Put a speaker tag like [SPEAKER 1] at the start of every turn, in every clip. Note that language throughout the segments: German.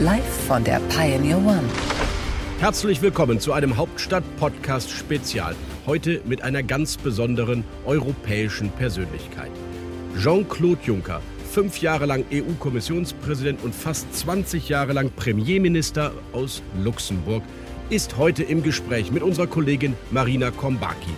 [SPEAKER 1] Live von der Pioneer One.
[SPEAKER 2] Herzlich willkommen zu einem Hauptstadt-Podcast-Spezial. Heute mit einer ganz besonderen europäischen Persönlichkeit. Jean-Claude Juncker, fünf Jahre lang EU-Kommissionspräsident und fast 20 Jahre lang Premierminister aus Luxemburg, ist heute im Gespräch mit unserer Kollegin Marina Kombaki.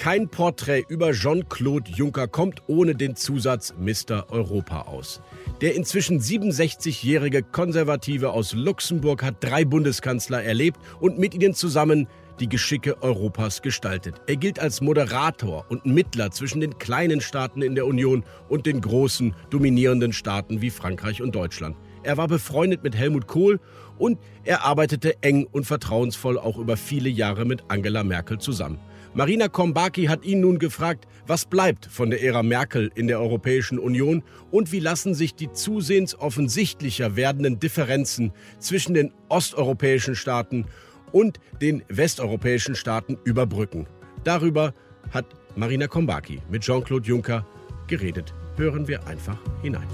[SPEAKER 2] Kein Porträt über Jean-Claude Juncker kommt ohne den Zusatz Mr. Europa aus. Der inzwischen 67-jährige Konservative aus Luxemburg hat drei Bundeskanzler erlebt und mit ihnen zusammen die Geschicke Europas gestaltet. Er gilt als Moderator und Mittler zwischen den kleinen Staaten in der Union und den großen, dominierenden Staaten wie Frankreich und Deutschland. Er war befreundet mit Helmut Kohl und er arbeitete eng und vertrauensvoll auch über viele Jahre mit Angela Merkel zusammen. Marina Kombaki hat ihn nun gefragt, was bleibt von der Ära Merkel in der Europäischen Union und wie lassen sich die zusehends offensichtlicher werdenden Differenzen zwischen den osteuropäischen Staaten und den westeuropäischen Staaten überbrücken. Darüber hat Marina Kombaki mit Jean-Claude Juncker geredet. Hören wir einfach hinein.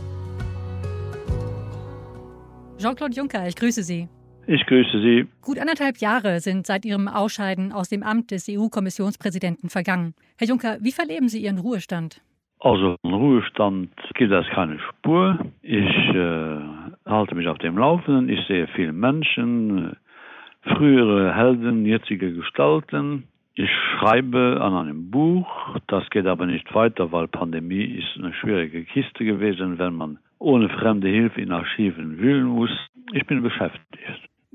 [SPEAKER 3] Jean-Claude Juncker, ich grüße Sie.
[SPEAKER 4] Ich grüße Sie.
[SPEAKER 3] Gut anderthalb Jahre sind seit Ihrem Ausscheiden aus dem Amt des EU-Kommissionspräsidenten vergangen. Herr Juncker, wie verleben Sie Ihren Ruhestand?
[SPEAKER 4] Also im Ruhestand gibt es keine Spur. Ich äh, halte mich auf dem Laufenden. Ich sehe viele Menschen, frühere Helden, jetzige Gestalten. Ich schreibe an einem Buch. Das geht aber nicht weiter, weil Pandemie ist eine schwierige Kiste gewesen, wenn man ohne fremde Hilfe in Archiven wühlen muss. Ich bin beschäftigt.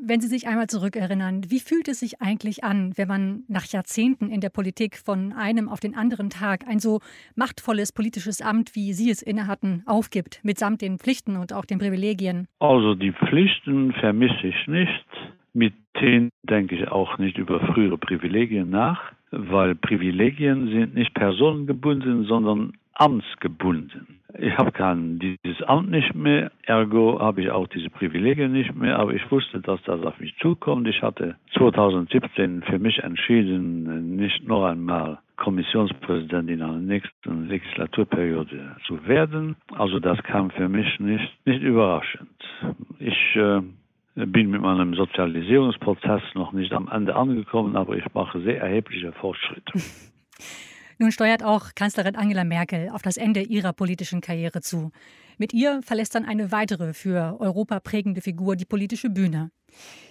[SPEAKER 3] Wenn Sie sich einmal zurückerinnern, wie fühlt es sich eigentlich an, wenn man nach Jahrzehnten in der Politik von einem auf den anderen Tag ein so machtvolles politisches Amt, wie Sie es innehatten, aufgibt, mitsamt den Pflichten und auch den Privilegien?
[SPEAKER 4] Also die Pflichten vermisse ich nicht. Mit denen denke ich auch nicht über frühere Privilegien nach, weil Privilegien sind nicht personengebunden, sondern amtsgebunden. Ich habe kein dieses Amt nicht mehr, ergo habe ich auch diese Privilegien nicht mehr, aber ich wusste, dass das auf mich zukommt. Ich hatte 2017 für mich entschieden, nicht noch einmal Kommissionspräsident in einer nächsten Legislaturperiode zu werden. Also das kam für mich nicht, nicht überraschend. Ich äh, bin mit meinem Sozialisierungsprozess noch nicht am Ende angekommen, aber ich mache sehr erhebliche Fortschritte.
[SPEAKER 3] Nun steuert auch Kanzlerin Angela Merkel auf das Ende ihrer politischen Karriere zu. Mit ihr verlässt dann eine weitere für Europa prägende Figur die politische Bühne.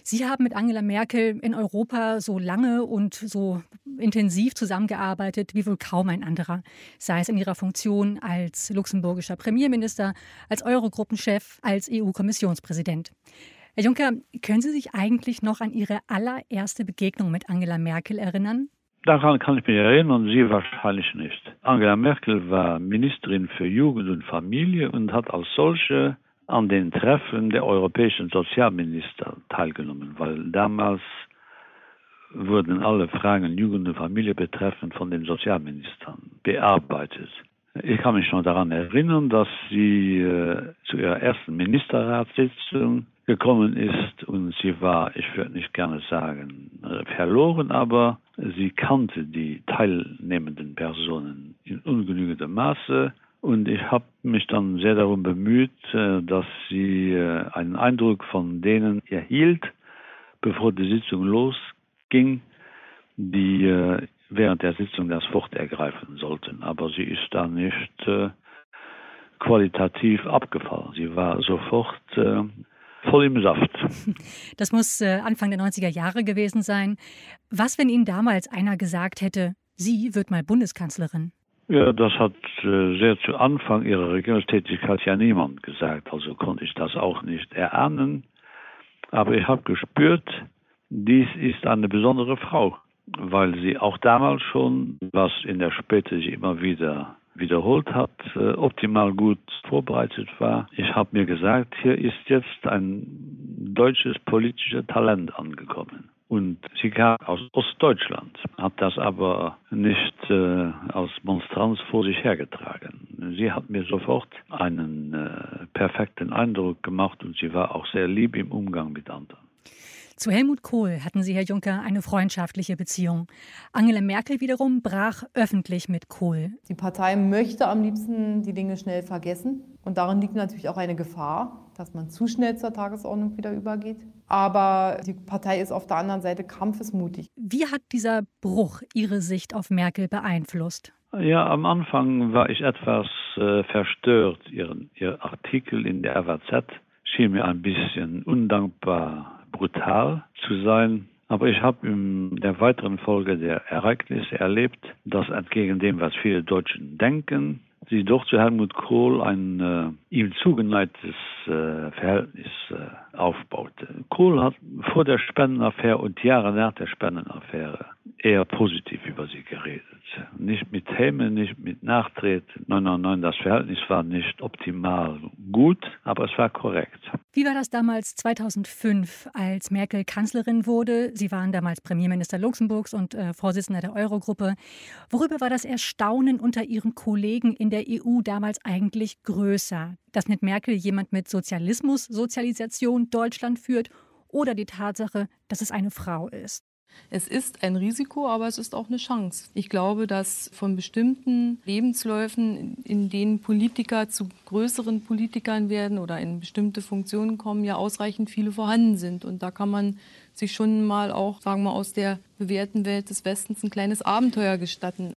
[SPEAKER 3] Sie haben mit Angela Merkel in Europa so lange und so intensiv zusammengearbeitet wie wohl kaum ein anderer, sei es in ihrer Funktion als luxemburgischer Premierminister, als Eurogruppenchef, als EU-Kommissionspräsident. Herr Juncker, können Sie sich eigentlich noch an Ihre allererste Begegnung mit Angela Merkel erinnern?
[SPEAKER 4] Daran kann ich mich erinnern, Sie wahrscheinlich nicht. Angela Merkel war Ministerin für Jugend und Familie und hat als solche an den Treffen der europäischen Sozialminister teilgenommen, weil damals wurden alle Fragen Jugend und Familie betreffend von den Sozialministern bearbeitet. Ich kann mich noch daran erinnern, dass sie äh, zu ihrer ersten Ministerratssitzung gekommen ist und sie war, ich würde nicht gerne sagen, äh, verloren, aber sie kannte die teilnehmenden Personen in ungenügendem Maße und ich habe mich dann sehr darum bemüht, äh, dass sie äh, einen Eindruck von denen erhielt, bevor die Sitzung losging, die während der Sitzung das Wort ergreifen sollten. Aber sie ist da nicht qualitativ abgefallen. Sie war sofort voll im Saft.
[SPEAKER 3] Das muss äh, Anfang der 90er Jahre gewesen sein. Was, wenn Ihnen damals einer gesagt hätte, Sie wird mal Bundeskanzlerin?
[SPEAKER 4] Ja, das hat äh, sehr zu Anfang ihrer Regierungstätigkeit ja niemand gesagt, also konnte ich das auch nicht erahnen. Aber ich habe gespürt, dies ist eine besondere Frau, weil sie auch damals schon, was in der Späte sich immer wieder wiederholt hat, äh, optimal gut vorbereitet war. Ich habe mir gesagt, hier ist jetzt ein deutsches politisches Talent angekommen. Und sie kam aus Ostdeutschland, hat das aber nicht äh, als Monstranz vor sich hergetragen. Sie hat mir sofort einen äh, perfekten Eindruck gemacht und sie war auch sehr lieb im Umgang mit anderen.
[SPEAKER 3] Zu Helmut Kohl hatten Sie, Herr Juncker, eine freundschaftliche Beziehung. Angela Merkel wiederum brach öffentlich mit Kohl.
[SPEAKER 5] Die Partei möchte am liebsten die Dinge schnell vergessen. Und darin liegt natürlich auch eine Gefahr, dass man zu schnell zur Tagesordnung wieder übergeht. Aber die Partei ist auf der anderen Seite kampfesmutig.
[SPEAKER 3] Wie hat dieser Bruch Ihre Sicht auf Merkel beeinflusst?
[SPEAKER 4] Ja, am Anfang war ich etwas äh, verstört. Ihren, Ihr Artikel in der FAZ schien mir ein bisschen undankbar brutal zu sein. Aber ich habe in der weiteren Folge der Ereignisse erlebt, dass entgegen dem, was viele Deutschen denken, sie doch zu Helmut Kohl ein äh, ihm zugeneigtes äh, Verhältnis äh, aufbaute. Kohl hat vor der Spendenaffäre und Jahre nach der Spendenaffäre eher positiv über sie geredet. Nicht mit Häme, nicht mit nein, nein, das Verhältnis war nicht optimal gut, aber es war korrekt.
[SPEAKER 3] Wie war das damals 2005, als Merkel Kanzlerin wurde? Sie waren damals Premierminister Luxemburgs und äh, Vorsitzender der Eurogruppe. Worüber war das Erstaunen unter Ihren Kollegen in der EU damals eigentlich größer? Dass mit Merkel jemand mit Sozialismus, Sozialisation Deutschland führt oder die Tatsache, dass es eine Frau ist?
[SPEAKER 6] Es ist ein Risiko, aber es ist auch eine Chance. Ich glaube, dass von bestimmten Lebensläufen, in denen Politiker zu größeren Politikern werden oder in bestimmte Funktionen kommen, ja ausreichend viele vorhanden sind. Und da kann man sich schon mal auch, sagen wir, aus der bewährten Welt des Westens ein kleines Abenteuer gestatten.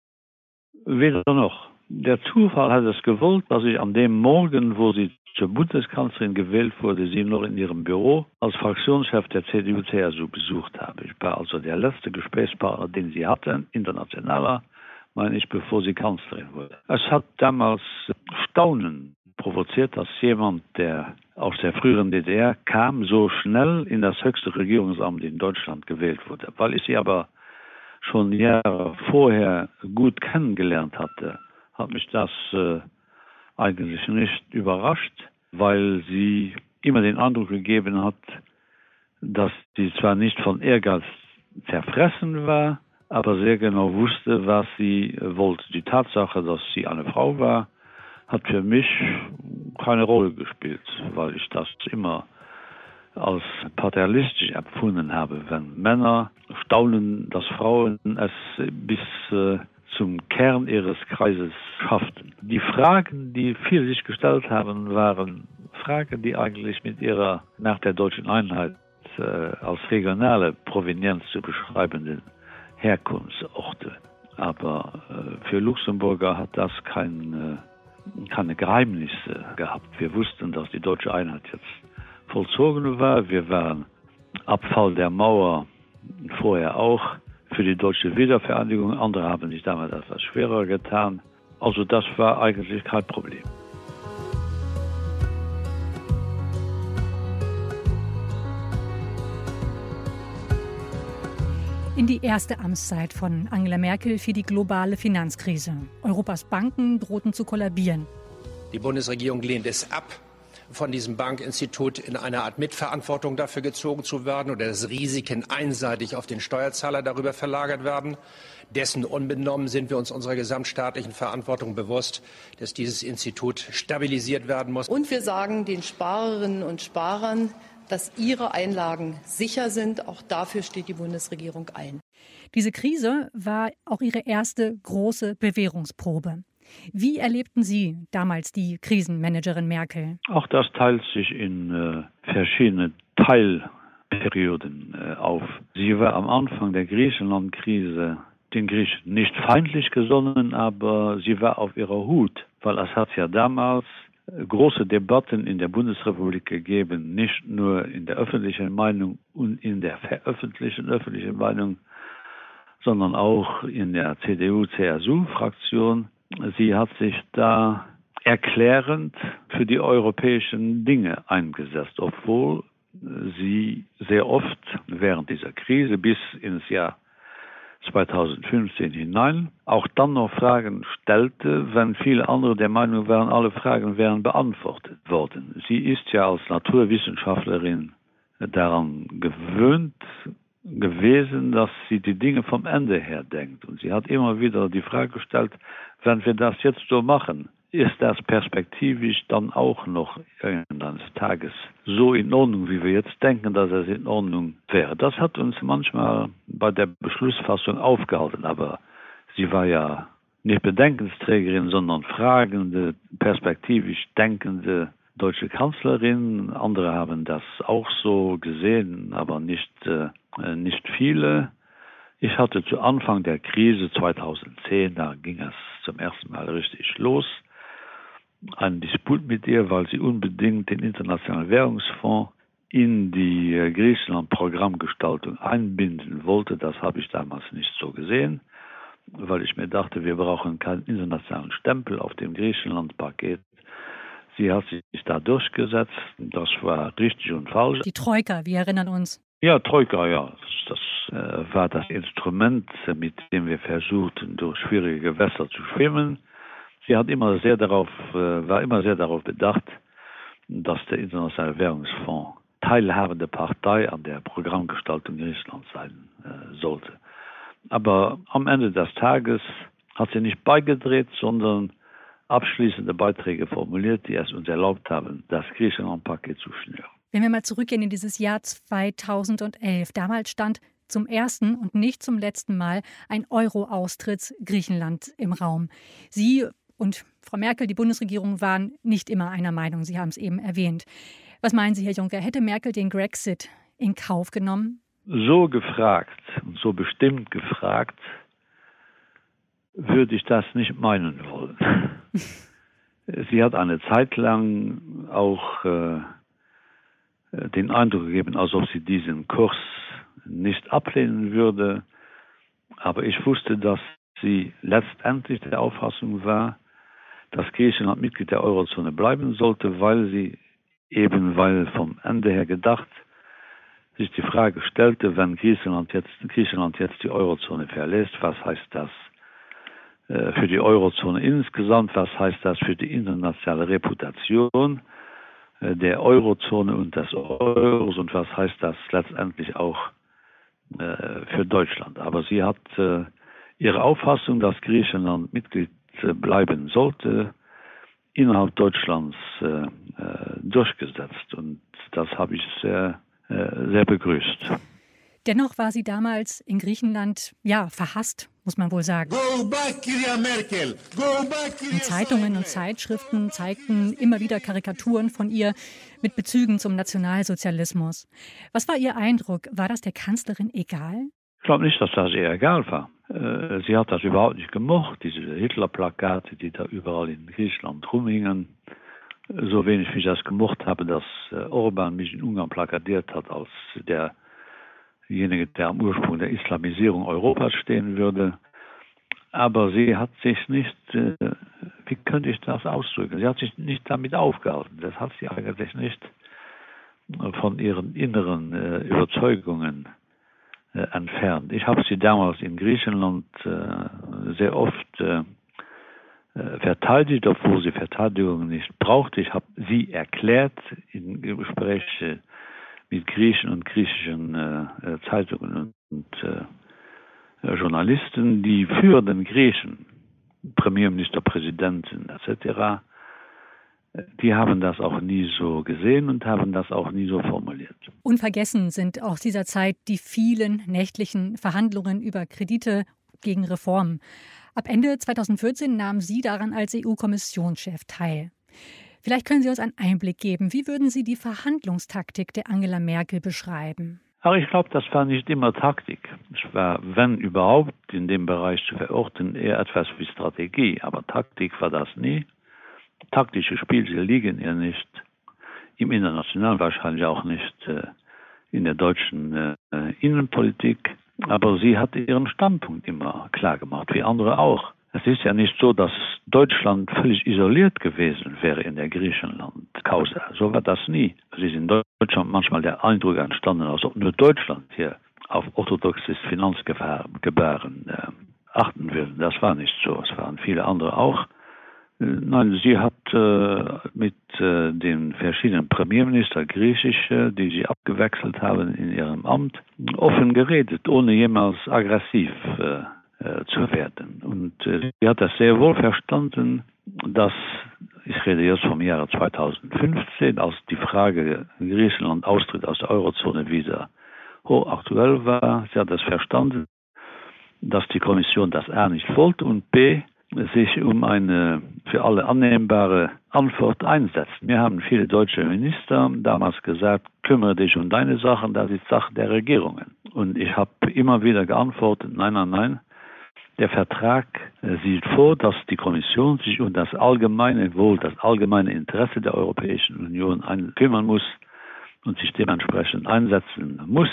[SPEAKER 4] Weder noch. Der Zufall hat es gewollt, dass ich an dem Morgen, wo sie zur Bundeskanzlerin gewählt wurde, sie noch in ihrem Büro als Fraktionschef der CDU-CSU besucht habe. Ich war also der letzte Gesprächspartner, den sie hatte, internationaler, meine ich, bevor sie Kanzlerin wurde. Es hat damals Staunen provoziert, dass jemand, der aus der früheren DDR kam, so schnell in das höchste Regierungsamt in Deutschland gewählt wurde. Weil ich sie aber schon Jahre vorher gut kennengelernt hatte, hat mich das äh, eigentlich nicht überrascht, weil sie immer den Eindruck gegeben hat, dass sie zwar nicht von Ehrgeiz zerfressen war, aber sehr genau wusste, was sie wollte. Die Tatsache, dass sie eine Frau war, hat für mich keine Rolle gespielt, weil ich das immer als paternalistisch empfunden habe, wenn Männer staunen, dass Frauen es bis äh, zum Kern ihres Kreises schafften. Die Fragen, die viele sich gestellt haben, waren Fragen, die eigentlich mit ihrer nach der deutschen Einheit äh, als regionale Provenienz zu beschreibenden Herkunftsorte. Aber äh, für Luxemburger hat das kein, äh, keine Geheimnisse gehabt. Wir wussten, dass die deutsche Einheit jetzt vollzogen war. Wir waren Abfall der Mauer vorher auch für die deutsche Wiedervereinigung. Andere haben sich damals etwas schwerer getan. Also das war eigentlich kein Problem.
[SPEAKER 3] In die erste Amtszeit von Angela Merkel fiel die globale Finanzkrise. Europas Banken drohten zu kollabieren.
[SPEAKER 7] Die Bundesregierung lehnt es ab, von diesem Bankinstitut in eine Art Mitverantwortung dafür gezogen zu werden oder dass Risiken einseitig auf den Steuerzahler darüber verlagert werden. Dessen unbenommen sind wir uns unserer gesamtstaatlichen Verantwortung bewusst, dass dieses Institut stabilisiert werden muss.
[SPEAKER 8] Und wir sagen den Sparerinnen und Sparern, dass ihre Einlagen sicher sind. Auch dafür steht die Bundesregierung ein.
[SPEAKER 3] Diese Krise war auch ihre erste große Bewährungsprobe. Wie erlebten Sie damals die Krisenmanagerin Merkel?
[SPEAKER 4] Auch das teilt sich in äh, verschiedene Teilperioden äh, auf. Sie war am Anfang der Griechenland-Krise den Griechen nicht feindlich gesonnen, aber sie war auf ihrer Hut, weil es hat ja damals äh, große Debatten in der Bundesrepublik gegeben, nicht nur in der öffentlichen Meinung und in der veröffentlichten öffentlichen Meinung, sondern auch in der CDU-CSU-Fraktion sie hat sich da erklärend für die europäischen Dinge eingesetzt, obwohl sie sehr oft während dieser Krise bis ins Jahr 2015 hinein auch dann noch Fragen stellte, wenn viele andere der Meinung waren, alle Fragen wären beantwortet worden. Sie ist ja als Naturwissenschaftlerin daran gewöhnt gewesen, dass sie die Dinge vom Ende her denkt. Und sie hat immer wieder die Frage gestellt, wenn wir das jetzt so machen, ist das perspektivisch dann auch noch irgendeines Tages so in Ordnung, wie wir jetzt denken, dass es in Ordnung wäre. Das hat uns manchmal bei der Beschlussfassung aufgehalten, aber sie war ja nicht Bedenkensträgerin, sondern fragende, perspektivisch denkende deutsche Kanzlerin. Andere haben das auch so gesehen, aber nicht, äh, nicht viele. Ich hatte zu Anfang der Krise 2010, da ging es zum ersten Mal richtig los einen Disput mit ihr, weil sie unbedingt den Internationalen Währungsfonds in die äh, Griechenland-Programmgestaltung einbinden wollte. Das habe ich damals nicht so gesehen, weil ich mir dachte, wir brauchen keinen internationalen Stempel auf dem Griechenland-Paket. Sie hat sich da durchgesetzt. Das war richtig und falsch.
[SPEAKER 3] Die Troika, wir erinnern uns.
[SPEAKER 4] Ja, Troika, ja. Das, äh, war das Instrument, mit dem wir versuchten, durch schwierige Gewässer zu schwimmen sie hat immer sehr darauf äh, war immer sehr darauf bedacht dass der internationale währungsfonds teilhabende partei an der programmgestaltung griechenland sein äh, sollte aber am ende des tages hat sie nicht beigedreht sondern abschließende beiträge formuliert die es uns erlaubt haben das griechenland paket zu schnüren
[SPEAKER 3] wenn wir mal zurückgehen in dieses jahr 2011 damals stand zum ersten und nicht zum letzten Mal ein Euro-Austritts Griechenland im Raum. Sie und Frau Merkel, die Bundesregierung waren nicht immer einer Meinung. Sie haben es eben erwähnt. Was meinen Sie, Herr Juncker? Hätte Merkel den Grexit in Kauf genommen?
[SPEAKER 4] So gefragt und so bestimmt gefragt, würde ich das nicht meinen wollen. Sie hat eine Zeit lang auch äh, den Eindruck gegeben, als ob sie diesen Kurs nicht ablehnen würde. Aber ich wusste, dass sie letztendlich der Auffassung war, dass Griechenland Mitglied der Eurozone bleiben sollte, weil sie eben weil vom Ende her gedacht sich die Frage stellte, wenn Griechenland jetzt, Griechenland jetzt die Eurozone verlässt, was heißt das für die Eurozone insgesamt, was heißt das für die internationale Reputation äh, der Eurozone und des Euros und was heißt das letztendlich auch äh, für Deutschland. Aber sie hat ihre Auffassung, dass Griechenland Mitglied bleiben sollte innerhalb Deutschlands äh, äh, durchgesetzt und das habe ich sehr, äh, sehr begrüßt.
[SPEAKER 3] Dennoch war sie damals in Griechenland ja verhasst, muss man wohl sagen.
[SPEAKER 9] Back,
[SPEAKER 3] Zeitungen und Zeitschriften zeigten immer wieder Karikaturen von ihr mit Bezügen zum Nationalsozialismus. Was war Ihr Eindruck? War das der Kanzlerin egal?
[SPEAKER 4] Ich glaube nicht, dass das ihr egal war. Äh, sie hat das überhaupt nicht gemocht, diese Hitlerplakate, die da überall in Griechenland rumhingen. So wenig wie ich das gemocht habe, dass äh, Orban mich in Ungarn plakatiert hat als derjenige, der am Ursprung der Islamisierung Europas stehen würde. Aber sie hat sich nicht, äh, wie könnte ich das ausdrücken? Sie hat sich nicht damit aufgehalten. Das hat sie eigentlich nicht von ihren inneren Überzeugungen äh, entfernt. Ich habe sie damals in Griechenland äh, sehr oft äh, äh, verteidigt, obwohl sie Verteidigung nicht brauchte. Ich habe sie erklärt in Gespräche mit Griechen und griechischen äh, äh Zeitungen und äh, Journalisten, die für den Griechen, Premierminister, Präsidenten etc., die haben das auch nie so gesehen und haben das auch nie so formuliert.
[SPEAKER 3] Unvergessen sind aus dieser Zeit die vielen nächtlichen Verhandlungen über Kredite gegen Reformen. Ab Ende 2014 nahmen Sie daran als EU-Kommissionschef teil. Vielleicht können Sie uns einen Einblick geben. Wie würden Sie die Verhandlungstaktik der Angela Merkel beschreiben?
[SPEAKER 4] Aber ich glaube, das war nicht immer Taktik. Es war, wenn überhaupt, in dem Bereich zu verorten, eher etwas wie Strategie. Aber Taktik war das nie taktische Spiele liegen ihr nicht im internationalen wahrscheinlich auch nicht äh, in der deutschen äh, Innenpolitik, aber sie hat ihren Standpunkt immer klar gemacht, wie andere auch. Es ist ja nicht so, dass Deutschland völlig isoliert gewesen wäre in der Griechenland Kause. So war das nie. Es ist in Deutschland manchmal der Eindruck entstanden, als ob nur Deutschland hier auf orthodoxes Finanzgebaren äh, achten will. Das war nicht so. Es waren viele andere auch. Äh, nein, sie hat äh, mit äh, den verschiedenen Premierminister griechische, die sie abgewechselt haben in ihrem Amt, offen geredet, ohne jemals aggressiv äh, zu werden. Und äh, sie hat das sehr wohl verstanden, dass ich rede jetzt vom Jahre 2015, als die Frage Griechenland austritt aus der Eurozone wieder hochaktuell war. Sie hat das verstanden, dass die Kommission das R nicht wollte und B sich um eine für alle annehmbare Antwort einsetzt. Wir haben viele deutsche Minister damals gesagt, kümmere dich um deine Sachen, das ist Sache der Regierungen. Und ich habe immer wieder geantwortet, nein, nein, nein. Der Vertrag äh, sieht vor, dass die Kommission sich um das allgemeine Wohl, das allgemeine Interesse der Europäischen Union kümmern muss und sich dementsprechend einsetzen muss.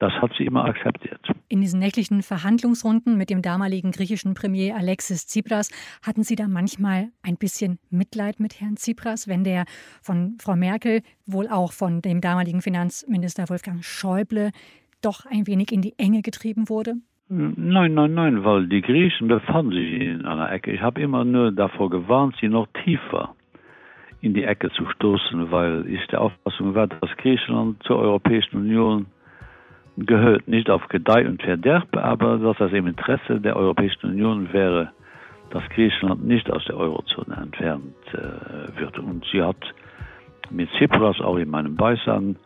[SPEAKER 4] Das hat sie immer akzeptiert.
[SPEAKER 3] In diesen nächtlichen Verhandlungsrunden mit dem damaligen griechischen Premier Alexis Tsipras hatten Sie da manchmal ein bisschen Mitleid mit Herrn Tsipras, wenn der von Frau Merkel, wohl auch von dem damaligen Finanzminister Wolfgang Schäuble, doch ein wenig in die Enge getrieben wurde?
[SPEAKER 4] Nein, nein, nein, weil die Griechen befanden sich in einer Ecke. Ich habe immer nur davor gewarnt, sie noch tiefer in die Ecke zu stoßen, weil ich der Auffassung war, dass Griechenland zur Europäischen Union gehört nicht auf Gedeih und Verderb, aber dass das im Interesse der Europäischen Union wäre, dass Griechenland nicht aus der Eurozone entfernt äh, wird. Und sie hat mit Tsipras auch in meinem Beisagen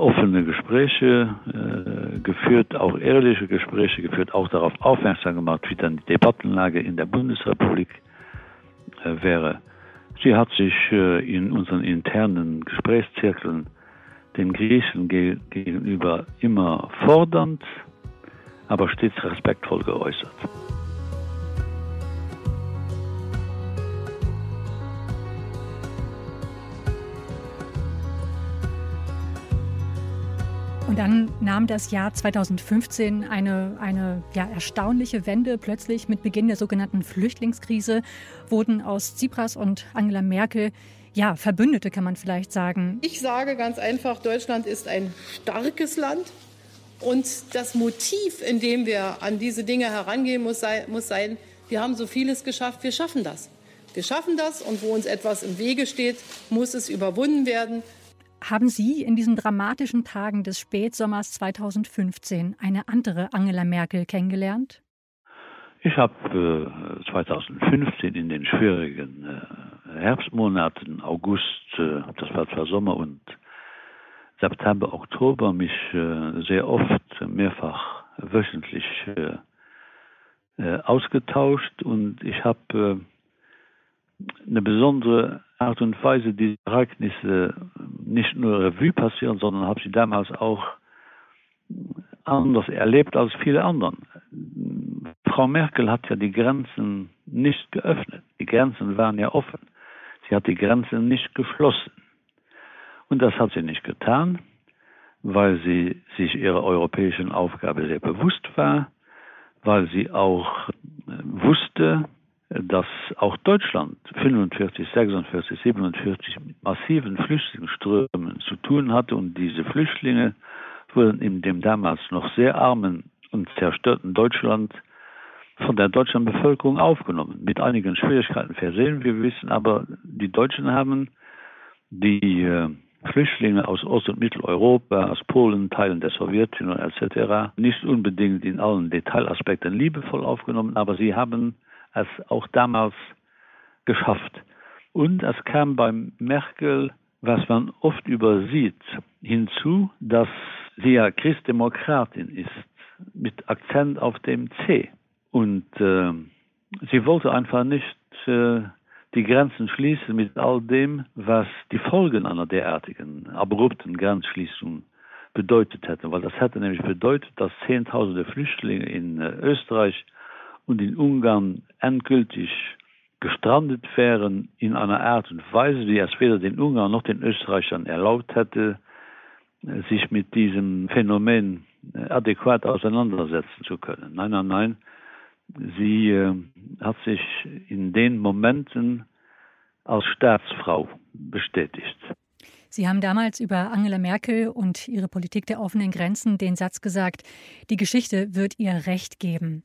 [SPEAKER 4] offene Gespräche äh, geführt, auch ehrliche Gespräche geführt, auch darauf aufmerksam gemacht, wie dann die Debattenlage in der Bundesrepublik äh, wäre. Sie hat sich äh, in unseren internen Gesprächszirkeln den Griechen ge gegenüber immer fordernd, aber stets respektvoll geäußert.
[SPEAKER 3] Dann nahm das Jahr 2015 eine, eine ja, erstaunliche Wende. Plötzlich mit Beginn der sogenannten Flüchtlingskrise wurden aus Tsipras und Angela Merkel ja, Verbündete kann man vielleicht sagen.
[SPEAKER 8] Ich sage ganz einfach, Deutschland ist ein starkes Land. Und das Motiv, in dem wir an diese Dinge herangehen, muss sein, muss sein, wir haben so vieles geschafft, wir schaffen das. Wir schaffen das und wo uns etwas im Wege steht, muss es überwunden werden.
[SPEAKER 3] Haben Sie in diesen dramatischen Tagen des Spätsommers 2015 eine andere Angela Merkel kennengelernt?
[SPEAKER 4] Ich habe äh, 2015 in den schwierigen äh, Herbstmonaten, August, äh, das war zwar Sommer und September, Oktober, mich äh, sehr oft, mehrfach wöchentlich äh, äh, ausgetauscht und ich habe eine besondere Art und Weise diese Ereignisse nicht nur Revue passieren, sondern habe sie damals auch anders erlebt als viele anderen. Frau Merkel hat ja die Grenzen nicht geöffnet. Die Grenzen waren ja offen. Sie hat die Grenzen nicht geschlossen. Und das hat sie nicht getan, weil sie sich ihrer europäischen Aufgabe sehr bewusst war, weil sie auch wusste, dass auch Deutschland 45, 46, 47 mit massiven Flüchtlingsströmen zu tun hatte und diese Flüchtlinge wurden in dem damals noch sehr armen und zerstörten Deutschland von der deutschen Bevölkerung aufgenommen, mit einigen Schwierigkeiten versehen. Wir wissen aber, die Deutschen haben die äh, Flüchtlinge aus Ost- und Mitteleuropa, aus Polen, Teilen der Sowjetunion etc. nicht unbedingt in allen Detailaspekten liebevoll aufgenommen, aber sie haben es auch damals geschafft. Und es kam beim Merkel, was man oft übersieht, hinzu, dass sie ja Christdemokratin ist, mit Akzent auf dem C. Und äh, sie wollte einfach nicht äh, die Grenzen schließen mit all dem, was die Folgen einer derartigen abrupten Grenzschließung bedeutet hätte, weil das hätte nämlich bedeutet, dass Zehntausende Flüchtlinge in äh, Österreich und in Ungarn endgültig gestrandet wären in einer Art und Weise, die es weder den Ungarn noch den Österreichern erlaubt hätte, sich mit diesem Phänomen adäquat auseinandersetzen zu können. Nein, nein, nein. Sie äh, hat sich in den Momenten als Staatsfrau bestätigt.
[SPEAKER 3] Sie haben damals über Angela Merkel und ihre Politik der offenen Grenzen den Satz gesagt, die Geschichte wird ihr Recht geben.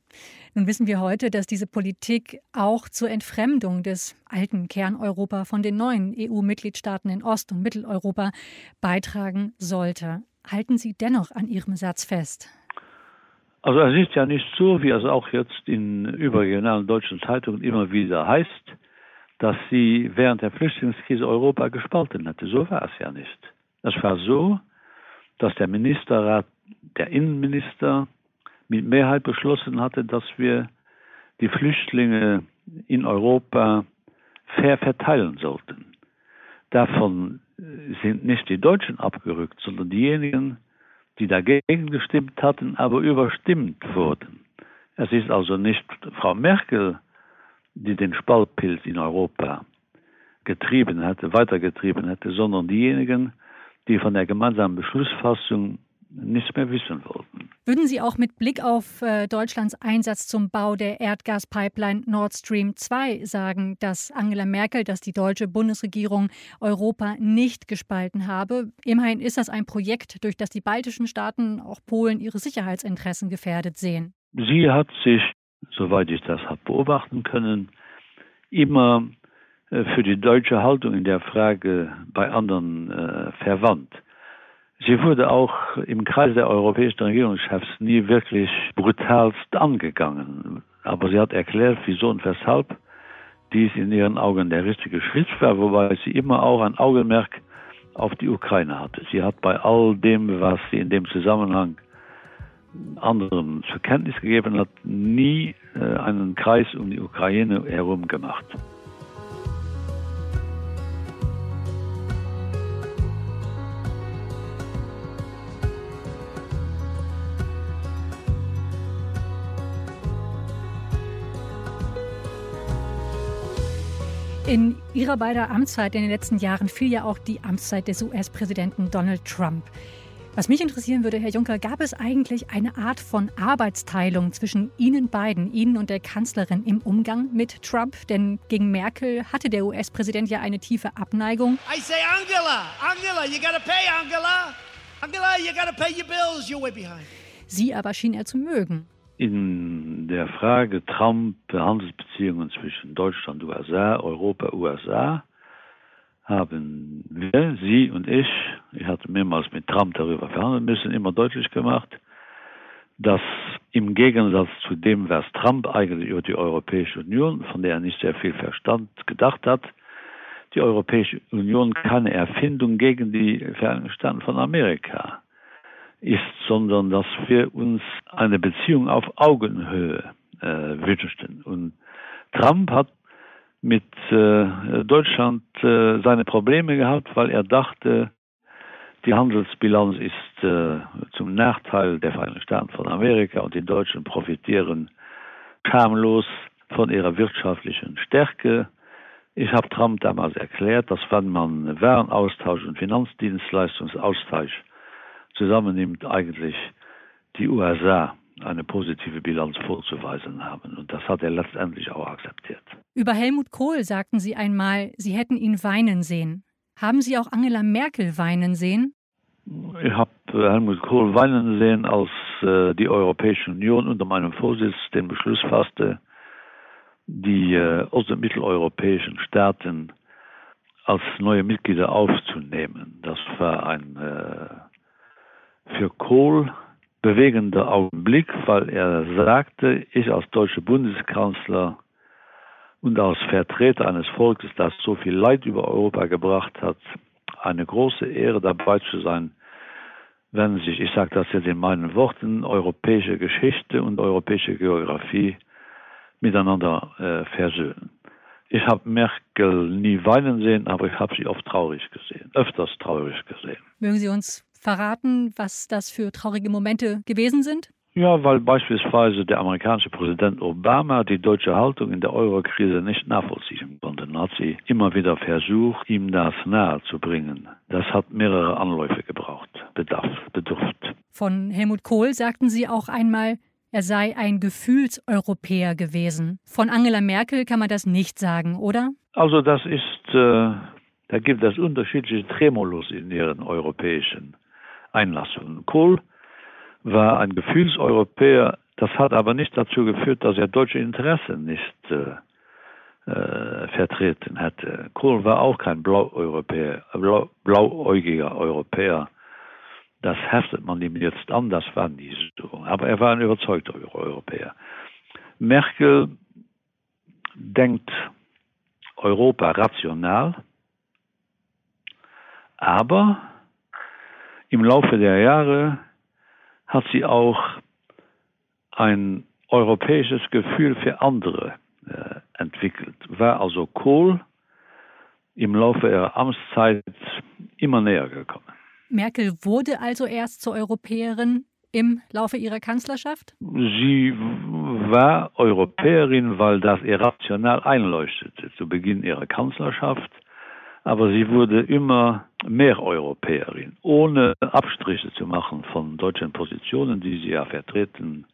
[SPEAKER 3] Nun wissen wir heute, dass diese Politik auch zur Entfremdung des alten Kerneuropa von den neuen EU-Mitgliedstaaten in Ost- und Mitteleuropa beitragen sollte. Halten Sie dennoch an Ihrem Satz fest?
[SPEAKER 4] Also es ist ja nicht so, wie es auch jetzt in überregionalen deutschen Zeitungen immer wieder heißt, dass sie während der Flüchtlingskrise Europa gespalten hätte. So war es ja nicht. Es war so, dass der Ministerrat, der Innenminister mit Mehrheit beschlossen hatte, dass wir die Flüchtlinge in Europa fair verteilen sollten. Davon sind nicht die Deutschen abgerückt, sondern diejenigen, die dagegen gestimmt hatten, aber überstimmt wurden. Es ist also nicht Frau Merkel, die den Spaltpilz in Europa getrieben hätte, weitergetrieben hätte, sondern diejenigen, die von der gemeinsamen Beschlussfassung nichts mehr wissen wollten.
[SPEAKER 3] Würden Sie auch mit Blick auf äh, Deutschlands Einsatz zum Bau der Erdgaspipeline Nord Stream 2 sagen, dass Angela Merkel, dass die deutsche Bundesregierung Europa nicht gespalten habe? Immerhin ist das ein Projekt, durch das die baltischen Staaten, auch Polen, ihre Sicherheitsinteressen gefährdet sehen.
[SPEAKER 4] Sie hat sich soweit ich das habe beobachten können, immer äh, für die deutsche Haltung in der Frage bei anderen äh, verwandt. Sie wurde auch im Kreis der europäischen Regierungschefs nie wirklich brutalst angegangen. Aber sie hat erklärt, wieso und weshalb dies in ihren Augen der richtige Schritt war, wobei sie immer auch ein Augenmerk auf die Ukraine hatte. Sie hat bei all dem, was sie in dem Zusammenhang anderen zur Kenntnis gegeben hat, nie äh, einen Kreis um die Ukraine herum gemacht.
[SPEAKER 3] In ihrer beider Amtszeit in den letzten Jahren fiel ja auch die Amtszeit des US-Präsidenten Donald Trump. Was mich interessieren würde, Herr Juncker, gab es eigentlich eine Art von Arbeitsteilung zwischen Ihnen beiden, Ihnen und der Kanzlerin im Umgang mit Trump? Denn gegen Merkel hatte der US-Präsident ja eine tiefe Abneigung.
[SPEAKER 9] I say Angela, Angela, you gotta pay Angela. Angela, you gotta pay your bills, you're way behind.
[SPEAKER 3] Sie aber schien er zu mögen.
[SPEAKER 4] In der Frage Trump Handelsbeziehungen zwischen Deutschland, USA, Europa, USA haben wir, Sie und ich, ich hatte mehrmals mit Trump darüber verhandeln müssen, immer deutlich gemacht, dass im Gegensatz zu dem, was Trump eigentlich über die Europäische Union, von der er nicht sehr viel Verstand gedacht hat, die Europäische Union keine Erfindung gegen die Vereinigten Staaten von Amerika ist, sondern dass wir uns eine Beziehung auf Augenhöhe äh, wünschen. Und Trump hat mit äh, Deutschland äh, seine Probleme gehabt, weil er dachte, die Handelsbilanz ist äh, zum Nachteil der Vereinigten Staaten von Amerika und die Deutschen profitieren schamlos von ihrer wirtschaftlichen Stärke. Ich habe Trump damals erklärt, dass wenn man Warenaustausch und Finanzdienstleistungsaustausch zusammennimmt, eigentlich die USA eine positive Bilanz vorzuweisen haben. Und das hat er letztendlich auch akzeptiert.
[SPEAKER 3] Über Helmut Kohl sagten Sie einmal, Sie hätten ihn weinen sehen. Haben Sie auch Angela Merkel weinen sehen?
[SPEAKER 4] Ich habe Helmut Kohl weinen sehen, als äh, die Europäische Union unter meinem Vorsitz den Beschluss fasste, die äh, ost- und mitteleuropäischen Staaten als neue Mitglieder aufzunehmen. Das war ein äh, für Kohl bewegender Augenblick, weil er sagte, ich als deutscher Bundeskanzler und als Vertreter eines Volkes, das so viel Leid über Europa gebracht hat, eine große Ehre dabei zu sein, wenn sich, ich sage das jetzt in meinen Worten, europäische Geschichte und europäische Geografie miteinander äh, versöhnen. Ich habe Merkel nie weinen sehen, aber ich habe sie oft traurig gesehen, öfters traurig gesehen.
[SPEAKER 3] Mögen Sie uns verraten, was das für traurige Momente gewesen sind?
[SPEAKER 4] Ja, weil beispielsweise der amerikanische Präsident Obama die deutsche Haltung in der Eurokrise nicht nachvollziehen konnte. Hat sie immer wieder versucht, ihm das nahe zu bringen. Das hat mehrere Anläufe gebraucht, bedarf, bedurft.
[SPEAKER 3] Von Helmut Kohl sagten Sie auch einmal, er sei ein Gefühlseuropäer gewesen. Von Angela Merkel kann man das nicht sagen, oder?
[SPEAKER 4] Also das ist äh, da gibt es unterschiedliche Tremolos in ihren europäischen Einlassungen. Kohl war ein Gefühlseuropäer, das hat aber nicht dazu geführt, dass er deutsche Interessen nicht äh, äh, vertreten hätte. Kohl war auch kein Blaueuropäer, blau, blauäugiger Europäer. Das heftet man ihm jetzt an, das war nie so. Aber er war ein überzeugter Europäer. Merkel denkt Europa rational, aber im Laufe der Jahre hat sie auch ein europäisches Gefühl für andere äh, entwickelt. War also Kohl im Laufe ihrer Amtszeit immer näher gekommen.
[SPEAKER 3] Merkel wurde also erst zur Europäerin im Laufe ihrer Kanzlerschaft?
[SPEAKER 4] Sie war Europäerin, weil das ihr rational einleuchtete zu Beginn ihrer Kanzlerschaft aber sie wurde immer mehr Europäerin, ohne Abstriche zu machen von deutschen Positionen, die sie ja vertreten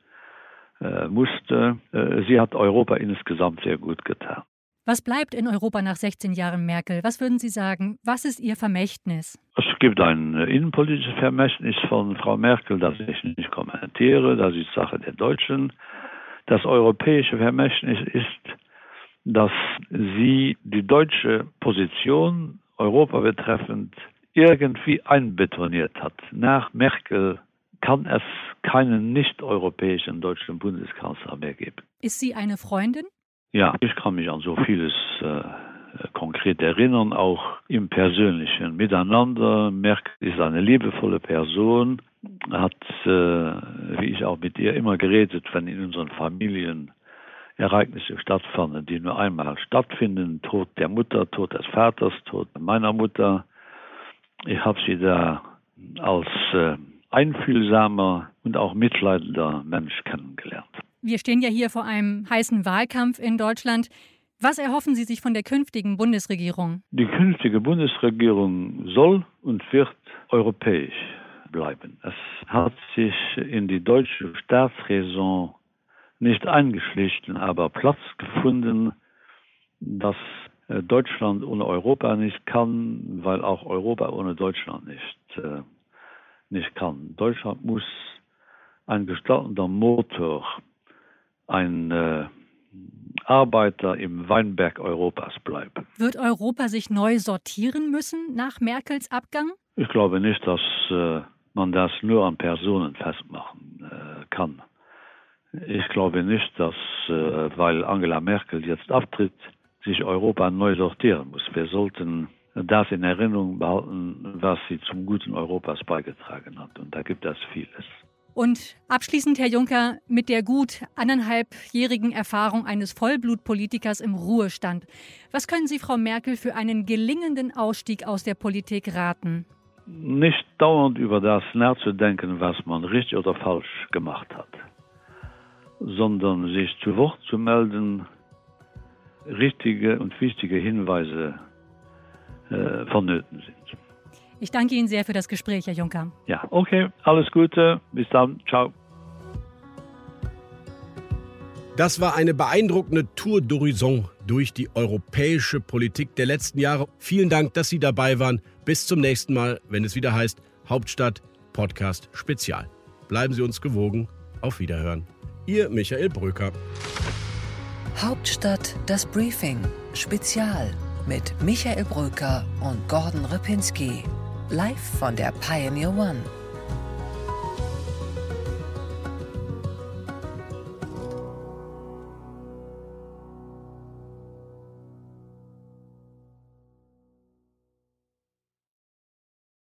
[SPEAKER 4] äh, musste. Äh, sie hat Europa insgesamt sehr gut getan.
[SPEAKER 3] Was bleibt in Europa nach 16 Jahren Merkel? Was würden Sie sagen? Was ist Ihr Vermächtnis?
[SPEAKER 4] Es gibt ein innenpolitisches Vermächtnis von Frau Merkel, das ich nicht kommentiere. Das ist Sache der Deutschen. Das europäische Vermächtnis ist, dass sie die deutsche Position Europa betreffend irgendwie einbetoniert hat. Nach Merkel kann es keinen nicht-europäischen deutschen Bundeskanzler mehr geben.
[SPEAKER 3] Ist sie eine Freundin?
[SPEAKER 4] Ja, ich kann mich an so vieles äh, konkret erinnern, auch im persönlichen Miteinander. Merkel ist eine liebevolle Person, hat, äh, wie ich auch mit ihr immer geredet, wenn in unseren Familien Ereignisse stattfanden, die nur einmal stattfinden, Tod der Mutter, Tod des Vaters, Tod meiner Mutter. Ich habe sie da als äh, einfühlsamer und auch mitleidender Mensch kennengelernt.
[SPEAKER 3] Wir stehen ja hier vor einem heißen Wahlkampf in Deutschland. Was erhoffen Sie sich von der künftigen Bundesregierung?
[SPEAKER 4] Die künftige Bundesregierung soll und wird europäisch bleiben. Es hat sich in die deutsche Staatsräson nicht eingeschlichten, aber Platz gefunden, dass äh, Deutschland ohne Europa nicht kann, weil auch Europa ohne Deutschland nicht, äh, nicht kann. Deutschland muss ein gestaltender Motor, ein äh, Arbeiter im Weinberg Europas bleiben.
[SPEAKER 3] Wird Europa sich neu sortieren müssen nach Merkels Abgang?
[SPEAKER 4] Ich glaube nicht, dass äh, man das nur an Personen festmachen äh, kann. Ich glaube nicht, dass äh, weil Angela Merkel jetzt abtritt, sich Europa neu sortieren muss. Wir sollten das in Erinnerung behalten, was sie zum guten Europas beigetragen hat. Und da gibt es vieles.
[SPEAKER 3] Und abschließend, Herr Juncker, mit der gut anderthalbjährigen Erfahrung eines Vollblutpolitikers im Ruhestand. Was können Sie Frau Merkel für einen gelingenden Ausstieg aus der Politik raten?
[SPEAKER 4] Nicht dauernd über das nachzudenken, was man richtig oder falsch gemacht hat sondern sich zu Wort zu melden, richtige und wichtige Hinweise äh, vonnöten sind.
[SPEAKER 3] Ich danke Ihnen sehr für das Gespräch, Herr Juncker.
[SPEAKER 4] Ja, okay, alles Gute, bis dann, ciao.
[SPEAKER 2] Das war eine beeindruckende Tour d'horizon durch die europäische Politik der letzten Jahre. Vielen Dank, dass Sie dabei waren. Bis zum nächsten Mal, wenn es wieder heißt Hauptstadt Podcast Spezial. Bleiben Sie uns gewogen. Auf Wiederhören. Ihr Michael Bröker.
[SPEAKER 1] Hauptstadt das Briefing Spezial mit Michael Bröker und Gordon Ripinski. Live von der Pioneer One.